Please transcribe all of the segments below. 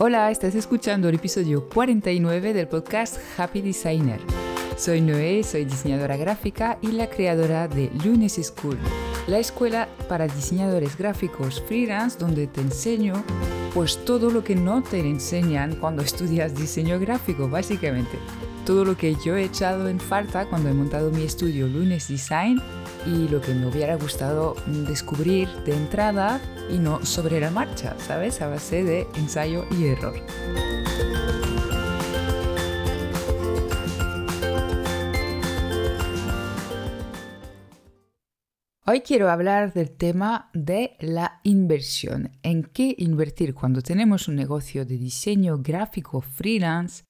Hola, estás escuchando el episodio 49 del podcast Happy Designer. Soy Noé, soy diseñadora gráfica y la creadora de Lunes School, la escuela para diseñadores gráficos freelance donde te enseño pues todo lo que no te enseñan cuando estudias diseño gráfico, básicamente. Todo lo que yo he echado en falta cuando he montado mi estudio Lunes Design y lo que me hubiera gustado descubrir de entrada y no sobre la marcha, ¿sabes? A base de ensayo y error. Hoy quiero hablar del tema de la inversión. ¿En qué invertir cuando tenemos un negocio de diseño gráfico freelance?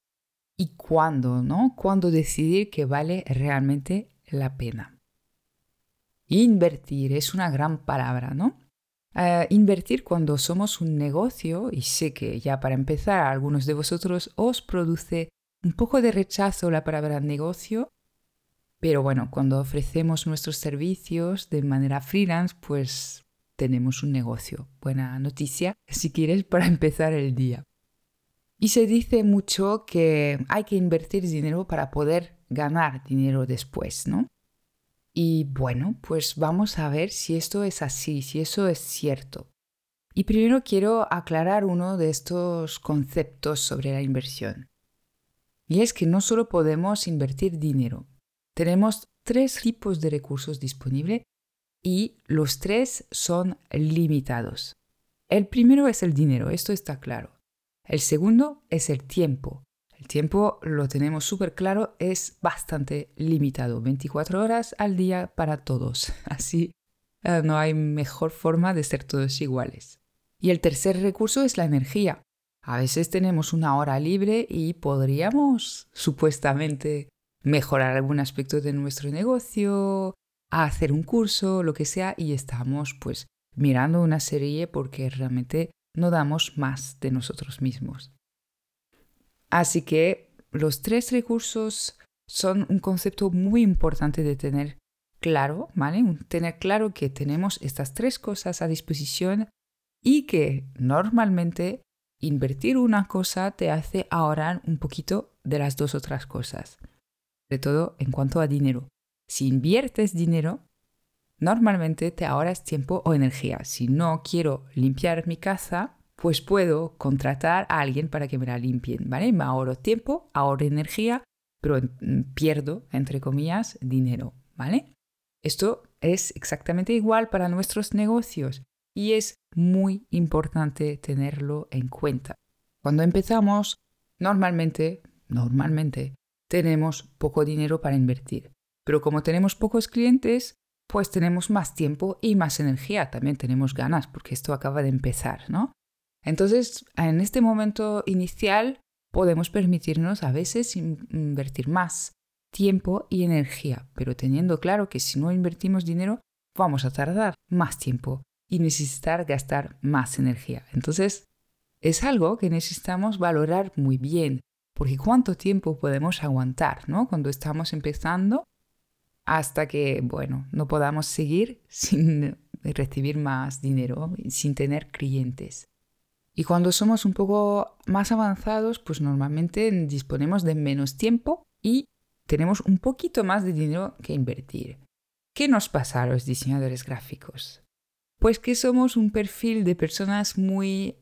¿Y cuándo, no? ¿Cuándo decidir que vale realmente la pena? Invertir es una gran palabra, ¿no? Eh, invertir cuando somos un negocio, y sé que ya para empezar a algunos de vosotros os produce un poco de rechazo la palabra negocio, pero bueno, cuando ofrecemos nuestros servicios de manera freelance, pues tenemos un negocio. Buena noticia, si quieres, para empezar el día. Y se dice mucho que hay que invertir dinero para poder ganar dinero después, ¿no? Y bueno, pues vamos a ver si esto es así, si eso es cierto. Y primero quiero aclarar uno de estos conceptos sobre la inversión. Y es que no solo podemos invertir dinero, tenemos tres tipos de recursos disponibles y los tres son limitados. El primero es el dinero, esto está claro. El segundo es el tiempo. Tiempo lo tenemos súper claro, es bastante limitado, 24 horas al día para todos. Así eh, no hay mejor forma de ser todos iguales. Y el tercer recurso es la energía. A veces tenemos una hora libre y podríamos supuestamente mejorar algún aspecto de nuestro negocio, hacer un curso, lo que sea, y estamos pues mirando una serie porque realmente no damos más de nosotros mismos. Así que los tres recursos son un concepto muy importante de tener claro, ¿vale? Tener claro que tenemos estas tres cosas a disposición y que normalmente invertir una cosa te hace ahorrar un poquito de las dos otras cosas sobre todo en cuanto a dinero. Si inviertes dinero, normalmente te ahorras tiempo o energía. Si no quiero limpiar mi casa, pues puedo contratar a alguien para que me la limpien, ¿vale? Me ahorro tiempo, ahorro energía, pero mm, pierdo, entre comillas, dinero, ¿vale? Esto es exactamente igual para nuestros negocios y es muy importante tenerlo en cuenta. Cuando empezamos, normalmente, normalmente tenemos poco dinero para invertir. Pero como tenemos pocos clientes, pues tenemos más tiempo y más energía. También tenemos ganas porque esto acaba de empezar, ¿no? Entonces, en este momento inicial podemos permitirnos a veces invertir más tiempo y energía, pero teniendo claro que si no invertimos dinero, vamos a tardar más tiempo y necesitar gastar más energía. Entonces, es algo que necesitamos valorar muy bien porque cuánto tiempo podemos aguantar, ¿no? Cuando estamos empezando hasta que, bueno, no podamos seguir sin recibir más dinero, sin tener clientes. Y cuando somos un poco más avanzados, pues normalmente disponemos de menos tiempo y tenemos un poquito más de dinero que invertir. ¿Qué nos pasa a los diseñadores gráficos? Pues que somos un perfil de personas muy,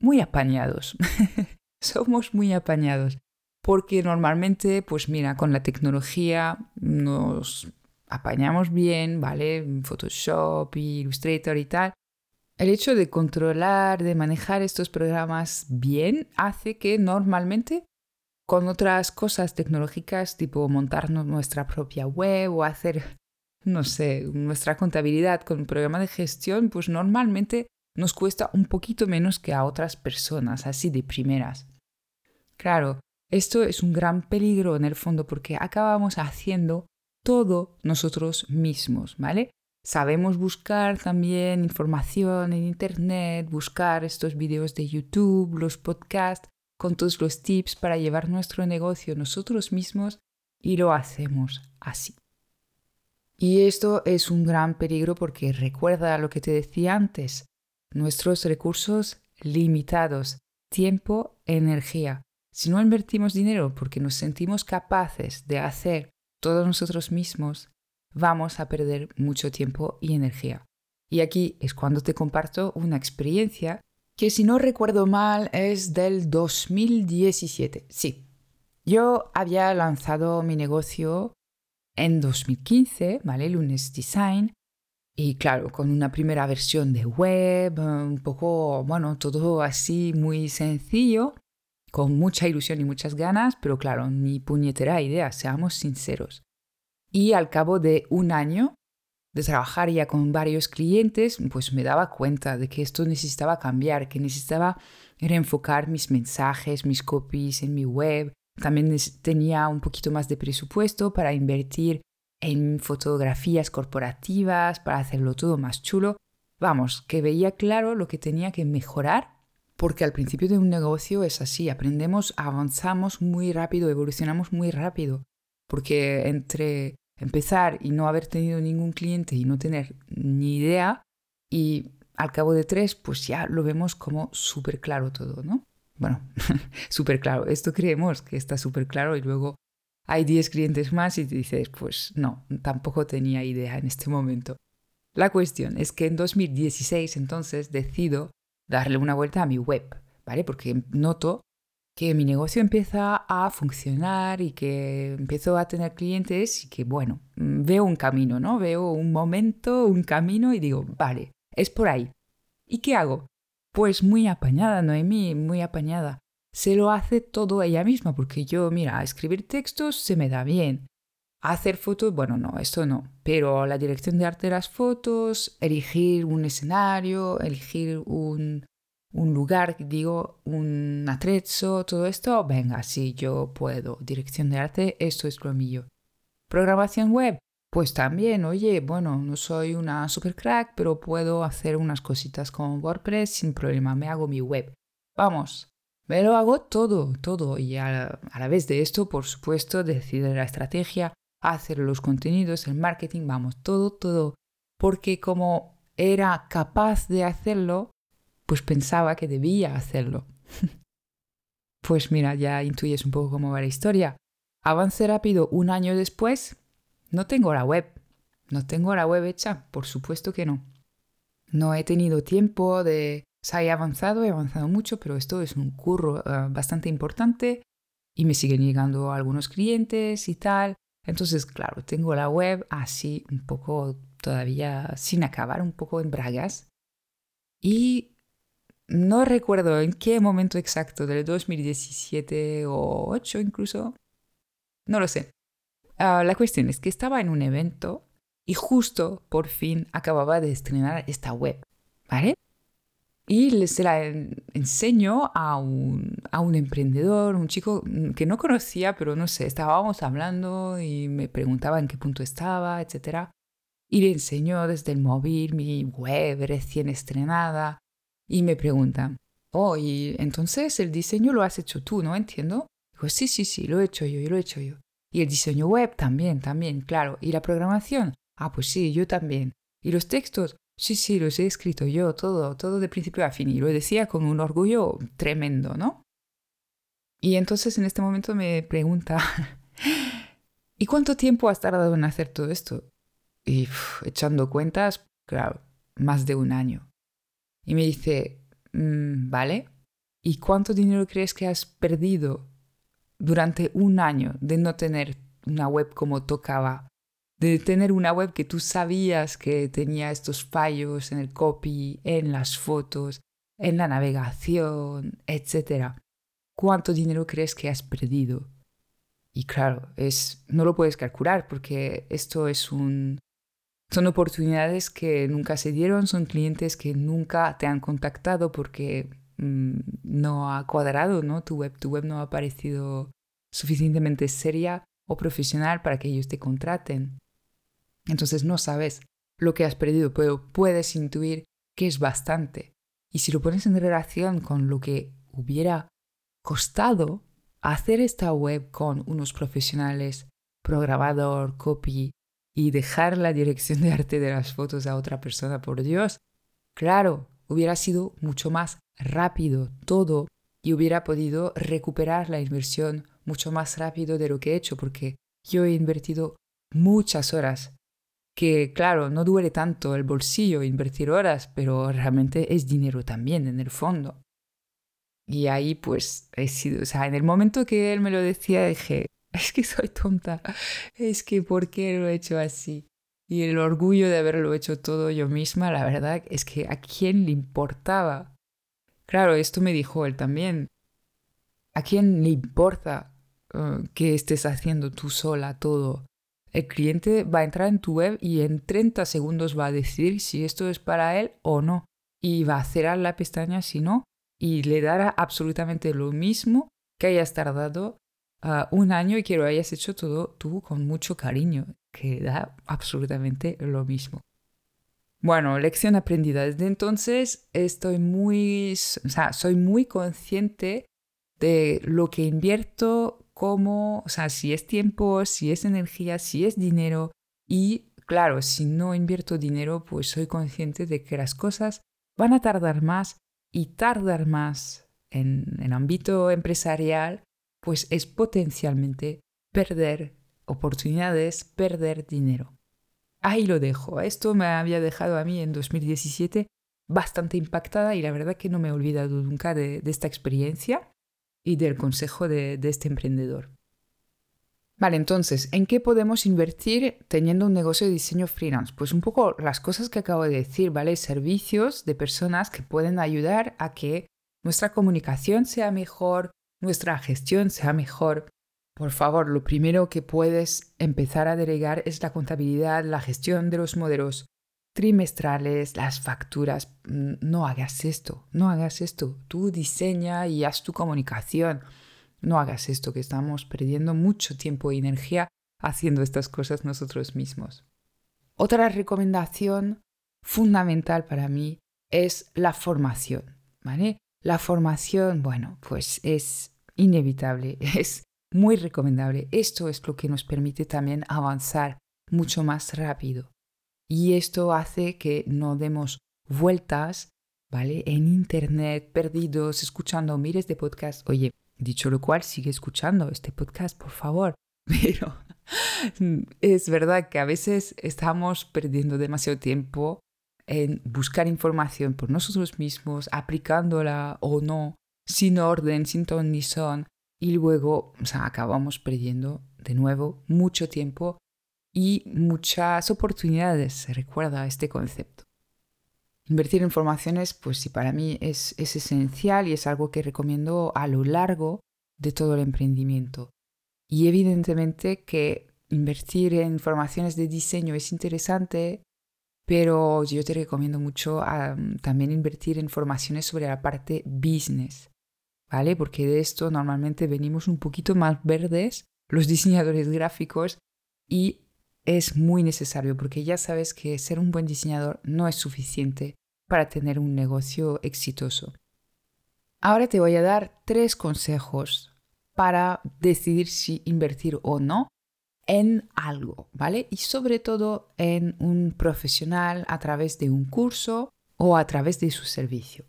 muy apañados. somos muy apañados, porque normalmente, pues mira, con la tecnología nos apañamos bien, ¿vale? Photoshop, Illustrator y tal. El hecho de controlar, de manejar estos programas bien, hace que normalmente con otras cosas tecnológicas, tipo montarnos nuestra propia web o hacer, no sé, nuestra contabilidad con un programa de gestión, pues normalmente nos cuesta un poquito menos que a otras personas, así de primeras. Claro, esto es un gran peligro en el fondo porque acabamos haciendo todo nosotros mismos, ¿vale? Sabemos buscar también información en Internet, buscar estos vídeos de YouTube, los podcasts, con todos los tips para llevar nuestro negocio nosotros mismos y lo hacemos así. Y esto es un gran peligro porque recuerda lo que te decía antes, nuestros recursos limitados tiempo, energía. Si no invertimos dinero porque nos sentimos capaces de hacer todos nosotros mismos, vamos a perder mucho tiempo y energía. Y aquí es cuando te comparto una experiencia que si no recuerdo mal es del 2017. Sí, yo había lanzado mi negocio en 2015, ¿vale? Lunes Design. Y claro, con una primera versión de web, un poco, bueno, todo así muy sencillo, con mucha ilusión y muchas ganas, pero claro, ni puñetera idea, seamos sinceros. Y al cabo de un año de trabajar ya con varios clientes, pues me daba cuenta de que esto necesitaba cambiar, que necesitaba reenfocar mis mensajes, mis copies en mi web. También tenía un poquito más de presupuesto para invertir en fotografías corporativas, para hacerlo todo más chulo. Vamos, que veía claro lo que tenía que mejorar, porque al principio de un negocio es así, aprendemos, avanzamos muy rápido, evolucionamos muy rápido, porque entre empezar y no haber tenido ningún cliente y no tener ni idea y al cabo de tres pues ya lo vemos como súper claro todo, ¿no? Bueno, súper claro, esto creemos que está súper claro y luego hay 10 clientes más y te dices pues no, tampoco tenía idea en este momento. La cuestión es que en 2016 entonces decido darle una vuelta a mi web, ¿vale? Porque noto que mi negocio empieza a funcionar y que empiezo a tener clientes y que, bueno, mm, veo un camino, ¿no? Veo un momento, un camino y digo, vale, es por ahí. ¿Y qué hago? Pues muy apañada, Noemí, muy apañada. Se lo hace todo ella misma, porque yo, mira, escribir textos se me da bien. Hacer fotos, bueno, no, esto no. Pero la dirección de arte de las fotos, elegir un escenario, elegir un, un lugar, digo, un atrezzo, todo esto, venga, sí, yo puedo. Dirección de arte, esto es lo mío. Programación web, pues también, oye, bueno, no soy una super crack, pero puedo hacer unas cositas con WordPress sin problema, me hago mi web. Vamos, me lo hago todo, todo. Y a, a la vez de esto, por supuesto, decidir la estrategia, hacer los contenidos, el marketing, vamos, todo, todo. Porque como era capaz de hacerlo, pues pensaba que debía hacerlo. pues mira, ya intuyes un poco cómo va la historia. Avance rápido un año después, no tengo la web. No tengo la web hecha, por supuesto que no. No he tenido tiempo de... O sea, he avanzado, he avanzado mucho, pero esto es un curro eh, bastante importante y me siguen llegando algunos clientes y tal. Entonces, claro, tengo la web así un poco todavía sin acabar, un poco en bragas. Y no recuerdo en qué momento exacto, del 2017 o 8 incluso. No lo sé. Ah, la cuestión es que estaba en un evento y justo por fin acababa de estrenar esta web, ¿vale? Y se la enseño a un, a un emprendedor, un chico que no conocía, pero no sé, estábamos hablando y me preguntaba en qué punto estaba, etc. Y le enseño desde el móvil mi web recién estrenada y me pregunta, oh, y entonces el diseño lo has hecho tú, ¿no? Entiendo. Digo, sí, sí, sí, lo he hecho yo, lo he hecho yo. Y el diseño web también, también, claro. ¿Y la programación? Ah, pues sí, yo también. ¿Y los textos? Sí, sí, los he escrito yo, todo, todo de principio a fin. Y lo decía con un orgullo tremendo, ¿no? Y entonces en este momento me pregunta, ¿y cuánto tiempo has tardado en hacer todo esto? Y echando cuentas, claro, más de un año. Y me dice, mm, vale, ¿y cuánto dinero crees que has perdido durante un año de no tener una web como tocaba? De tener una web que tú sabías que tenía estos fallos en el copy, en las fotos, en la navegación, etc. ¿Cuánto dinero crees que has perdido? Y claro, es, no lo puedes calcular porque esto es un, son oportunidades que nunca se dieron, son clientes que nunca te han contactado porque mm, no ha cuadrado, ¿no? Tu web, tu web no ha parecido suficientemente seria o profesional para que ellos te contraten. Entonces no sabes lo que has perdido, pero puedes intuir que es bastante. Y si lo pones en relación con lo que hubiera costado hacer esta web con unos profesionales, programador, copy, y dejar la dirección de arte de las fotos a otra persona, por Dios. Claro, hubiera sido mucho más rápido todo y hubiera podido recuperar la inversión mucho más rápido de lo que he hecho, porque yo he invertido muchas horas, que claro, no duele tanto el bolsillo invertir horas, pero realmente es dinero también en el fondo. Y ahí pues he sido, o sea, en el momento que él me lo decía dije, es que soy tonta, es que ¿por qué lo he hecho así? Y el orgullo de haberlo hecho todo yo misma, la verdad es que a quién le importaba. Claro, esto me dijo él también. ¿A quién le importa uh, que estés haciendo tú sola todo? El cliente va a entrar en tu web y en 30 segundos va a decir si esto es para él o no. Y va a cerrar la pestaña si no. Y le dará absolutamente lo mismo que hayas tardado un año y que lo hayas hecho todo tú con mucho cariño, que da absolutamente lo mismo. Bueno, lección aprendida. Desde entonces estoy muy, o sea, soy muy consciente de lo que invierto, cómo, o sea, si es tiempo, si es energía, si es dinero. Y claro, si no invierto dinero, pues soy consciente de que las cosas van a tardar más y tardar más en el ámbito empresarial, pues es potencialmente perder oportunidades, perder dinero. Ahí lo dejo. Esto me había dejado a mí en 2017 bastante impactada y la verdad que no me he olvidado nunca de, de esta experiencia y del consejo de, este emprendedor. Vale, entonces, ¿en qué podemos invertir teniendo un negocio de diseño freelance? Pues un poco las cosas que acabo de decir, ¿vale? Servicios de personas que pueden ayudar a que nuestra comunicación sea mejor, nuestra gestión sea mejor. Por favor, lo primero que puedes empezar a delegar es la contabilidad, la gestión de los modelos trimestrales, las facturas. Mm, no hagas esto, no hagas esto. Tú diseña y haz tu comunicación. No hagas esto, que estamos perdiendo mucho tiempo y energía haciendo estas cosas nosotros mismos. Otra recomendación fundamental para mí es la formación, ¿vale? La formación, bueno, pues es inevitable, es muy recomendable. Esto es lo que nos permite también avanzar mucho más rápido. Y esto hace que no demos vueltas, ¿vale? En Internet, perdidos, escuchando miles de podcasts. Oye, dicho lo cual, sigue escuchando este podcast, por favor. Pero es verdad que a veces estamos perdiendo demasiado tiempo en buscar información por nosotros mismos, aplicándola o no, sin orden, sin ton ni son, y luego o acabamos perdiendo de nuevo mucho tiempo y muchas oportunidades. Recuerda este concepto. Invertir en formaciones, pues sí, para mí es, es esencial y es algo que recomiendo a lo largo de todo el emprendimiento. Y evidentemente que invertir en formaciones de diseño es interesante, pero yo te recomiendo mucho también invertir en formaciones sobre la parte business, ¿vale? Porque de esto normalmente venimos un poquito más verdes los diseñadores gráficos y es muy necesario porque ya sabes que ser un buen diseñador no es suficiente para tener un negocio exitoso. Ahora te voy a dar tres consejos para decidir si invertir o no en algo, ¿vale? Y sobre todo en un profesional a través de un curso o a través de su servicio.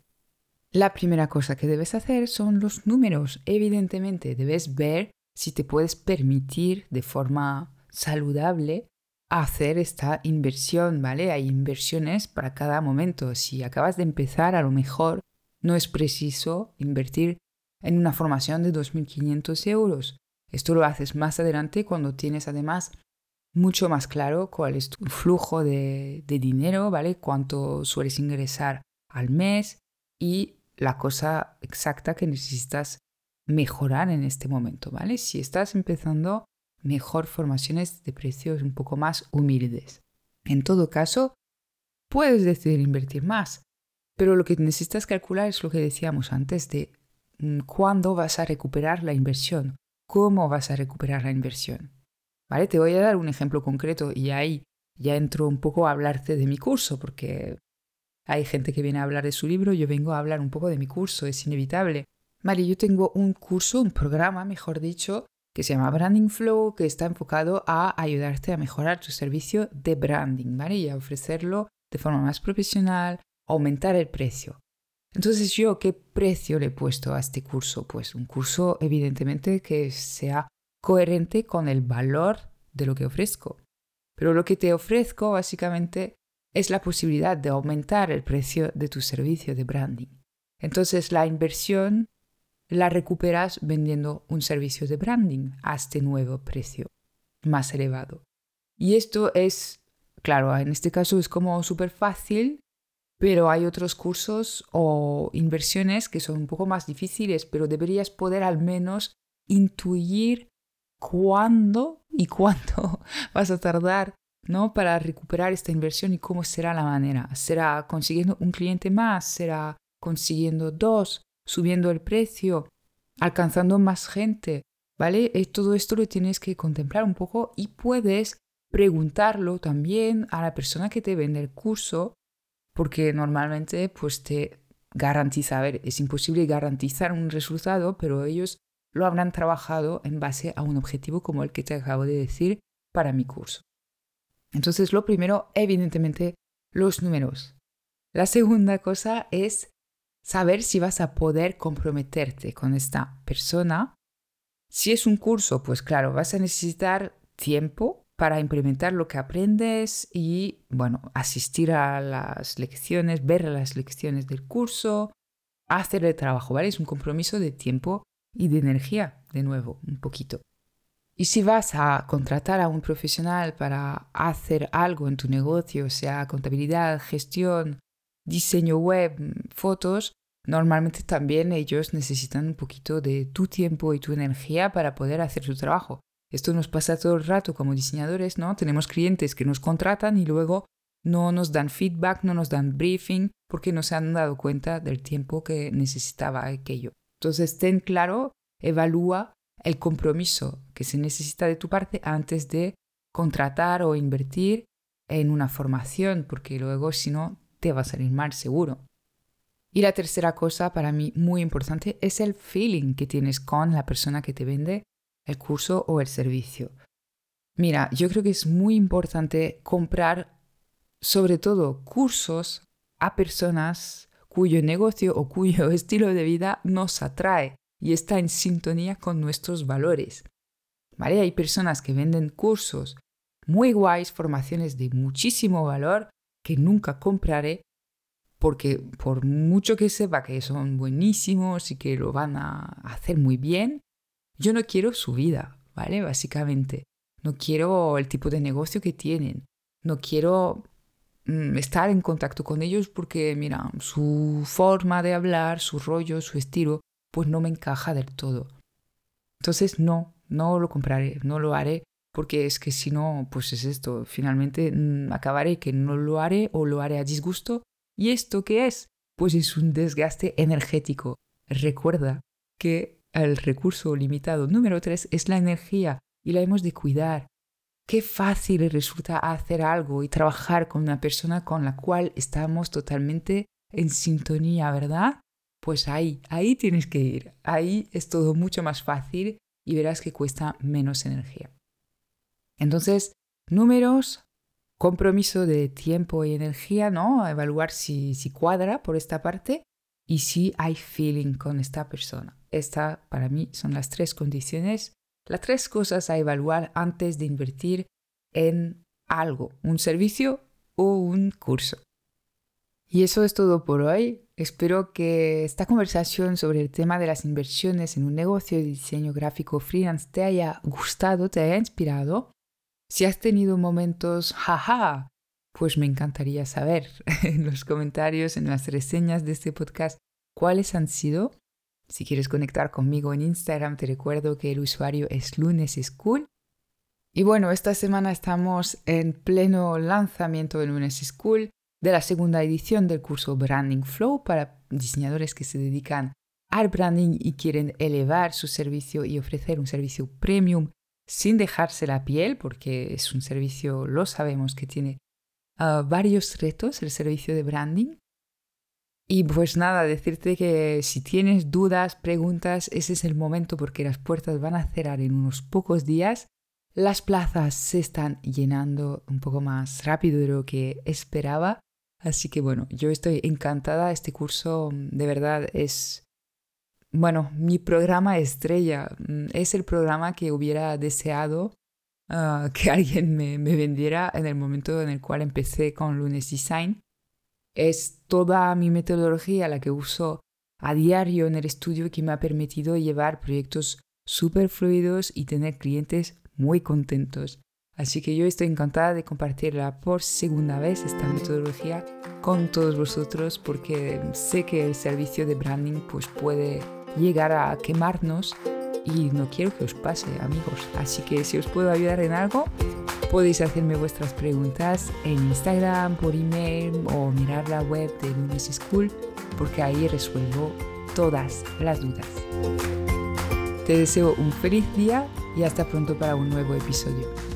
La primera cosa que debes hacer son los números. Evidentemente, debes ver si te puedes permitir de forma saludable hacer esta inversión, ¿vale? Hay inversiones para cada momento. Si acabas de empezar, a lo mejor no es preciso invertir en una formación de 2.500 euros. Esto lo haces más adelante cuando tienes además mucho más claro cuál es tu flujo de, de dinero, ¿vale? Cuánto sueles ingresar al mes y la cosa exacta que necesitas mejorar en este momento, ¿vale? Si estás empezando, mejor formaciones de precios un poco más humildes. En todo caso, puedes decidir invertir más, pero lo que necesitas calcular es lo que decíamos antes de mm, cuándo vas a recuperar la inversión, cómo vas a recuperar la inversión. ¿Vale? Te voy a dar un ejemplo concreto y ahí ya entro un poco a hablarte de mi curso, porque hay gente que viene a hablar de su libro, yo vengo a hablar un poco de mi curso, es inevitable. Yo tengo un curso, un programa, mejor dicho, que se llama Branding Flow, que está enfocado a ayudarte a mejorar tu servicio de branding, ¿vale? Y a ofrecerlo de forma más profesional, aumentar el precio. Entonces yo, ¿qué precio le he puesto a este curso? Pues un curso evidentemente que sea coherente con el valor de lo que ofrezco. Pero lo que te ofrezco básicamente es la posibilidad de aumentar el precio de tu servicio de branding. Entonces la inversión la recuperas vendiendo un servicio de branding a este nuevo precio más elevado. Y esto es, claro, en este caso es como súper fácil, pero hay otros cursos o inversiones que son un poco más difíciles, pero deberías poder al menos intuir cuándo y cuánto vas a tardar ¿no? para recuperar esta inversión y cómo será la manera. ¿Será consiguiendo un cliente más? ¿Será consiguiendo dos? ¿Subiendo el precio? ¿Alcanzando más gente? ¿Vale? Eh, todo esto lo tienes que contemplar un poco y puedes preguntarlo también a la persona que te vende el curso, porque normalmente pues te garantiza, a ver, es imposible garantizar un resultado, pero ellos lo habrán trabajado en base a un objetivo como el que te acabo de decir para mi curso. Entonces, lo primero, evidentemente, los números. La segunda cosa es saber si vas a poder comprometerte con esta persona. Si es un curso, pues claro, vas a necesitar tiempo para implementar lo que aprendes y, bueno, asistir a las lecciones, ver las lecciones del curso, hacer el trabajo, ¿vale? Es un compromiso de tiempo y de energía, de nuevo, un poquito. Y si vas a contratar a un profesional para hacer algo en tu negocio, sea contabilidad, gestión, diseño web, fotos, normalmente también ellos necesitan un poquito de tu tiempo y tu energía para poder hacer su trabajo. Esto nos pasa todo el rato como diseñadores, ¿no? Tenemos clientes que nos contratan y luego no nos dan feedback, no nos dan briefing porque no se han dado cuenta del tiempo que necesitaba aquello. Entonces, ten claro, evalúa el compromiso que se necesita de tu parte antes de contratar o invertir en una formación, porque luego si no te va a salir mal seguro. Y la tercera cosa para mí muy importante es el feeling que tienes con la persona que te vende el curso o el servicio. Mira, yo creo que es muy importante comprar sobre todo cursos a personas cuyo negocio o cuyo estilo de vida nos atrae y está en sintonía con nuestros valores. ¿Vale? Hay personas que venden cursos muy guays, formaciones de muchísimo valor que nunca compraré porque por mucho que sepa que son buenísimos y que lo van a hacer muy bien, yo no quiero su vida, ¿vale? Básicamente. No quiero el tipo de negocio que tienen. No quiero mm, estar en contacto con ellos porque, mira, su forma de hablar, su rollo, su estilo, pues no me encaja del todo. Entonces no, no lo compraré, no lo haré, porque es que si no, pues es esto, finalmente mm, acabaré que no lo haré o lo haré a disgusto. ¿Y esto qué es? Pues es un desgaste energético. Recuerda que el recurso limitado número 3 es la energía y la hemos de cuidar. Qué fácil resulta hacer algo y trabajar con una persona con la cual estamos totalmente en sintonía, ¿verdad? Pues ahí, ahí tienes que ir. Ahí es todo mucho más fácil y verás que cuesta menos energía. Entonces, números, compromiso de tiempo y energía, ¿no? Evaluar si, si cuadra por esta parte y si hay feeling con esta persona. Estas para mí son las tres condiciones, las tres cosas a evaluar antes de invertir en algo, un servicio o un curso. Y eso es todo por hoy. Espero que esta conversación sobre el tema de las inversiones en un negocio de diseño gráfico freelance te haya gustado, te haya inspirado. Si has tenido momentos jaja, pues me encantaría saber en los comentarios, en las reseñas de este podcast, cuáles han sido. Si quieres conectar conmigo en Instagram, te recuerdo que el usuario es Lunes School. Y bueno, esta semana estamos en pleno lanzamiento de Lunes School de la segunda edición del curso Branding Flow para diseñadores que se dedican al branding y quieren elevar su servicio y ofrecer un servicio premium sin dejarse la piel, porque es un servicio, lo sabemos, que tiene ah, varios retos, el servicio de branding. Y pues nada, decirte que si tienes dudas, preguntas, ese es el momento porque las puertas van a cerrar en unos pocos días. Las plazas se están llenando un poco más rápido de lo que esperaba Así que bueno, yo estoy encantada. Este curso de verdad es, bueno, mi programa estrella. Mm, es el programa que hubiera deseado ah, que alguien me, me, vendiera en el momento en el cual empecé con Lunes Design. Es toda mi metodología la que uso a diario en el estudio que me ha permitido llevar proyectos súper fluidos y tener clientes muy contentos. Así que yo estoy encantada de compartirla por segunda vez esta metodología con todos vosotros porque sé que el servicio de branding pues puede llegar a quemarnos y no quiero que os pase amigos. Así que si os puedo ayudar en algo, podéis hacerme vuestras preguntas en Instagram, por email o mirar la web de Lunes School porque ahí resuelvo todas las dudas. Te deseo un feliz día y hasta pronto para un nuevo episodio.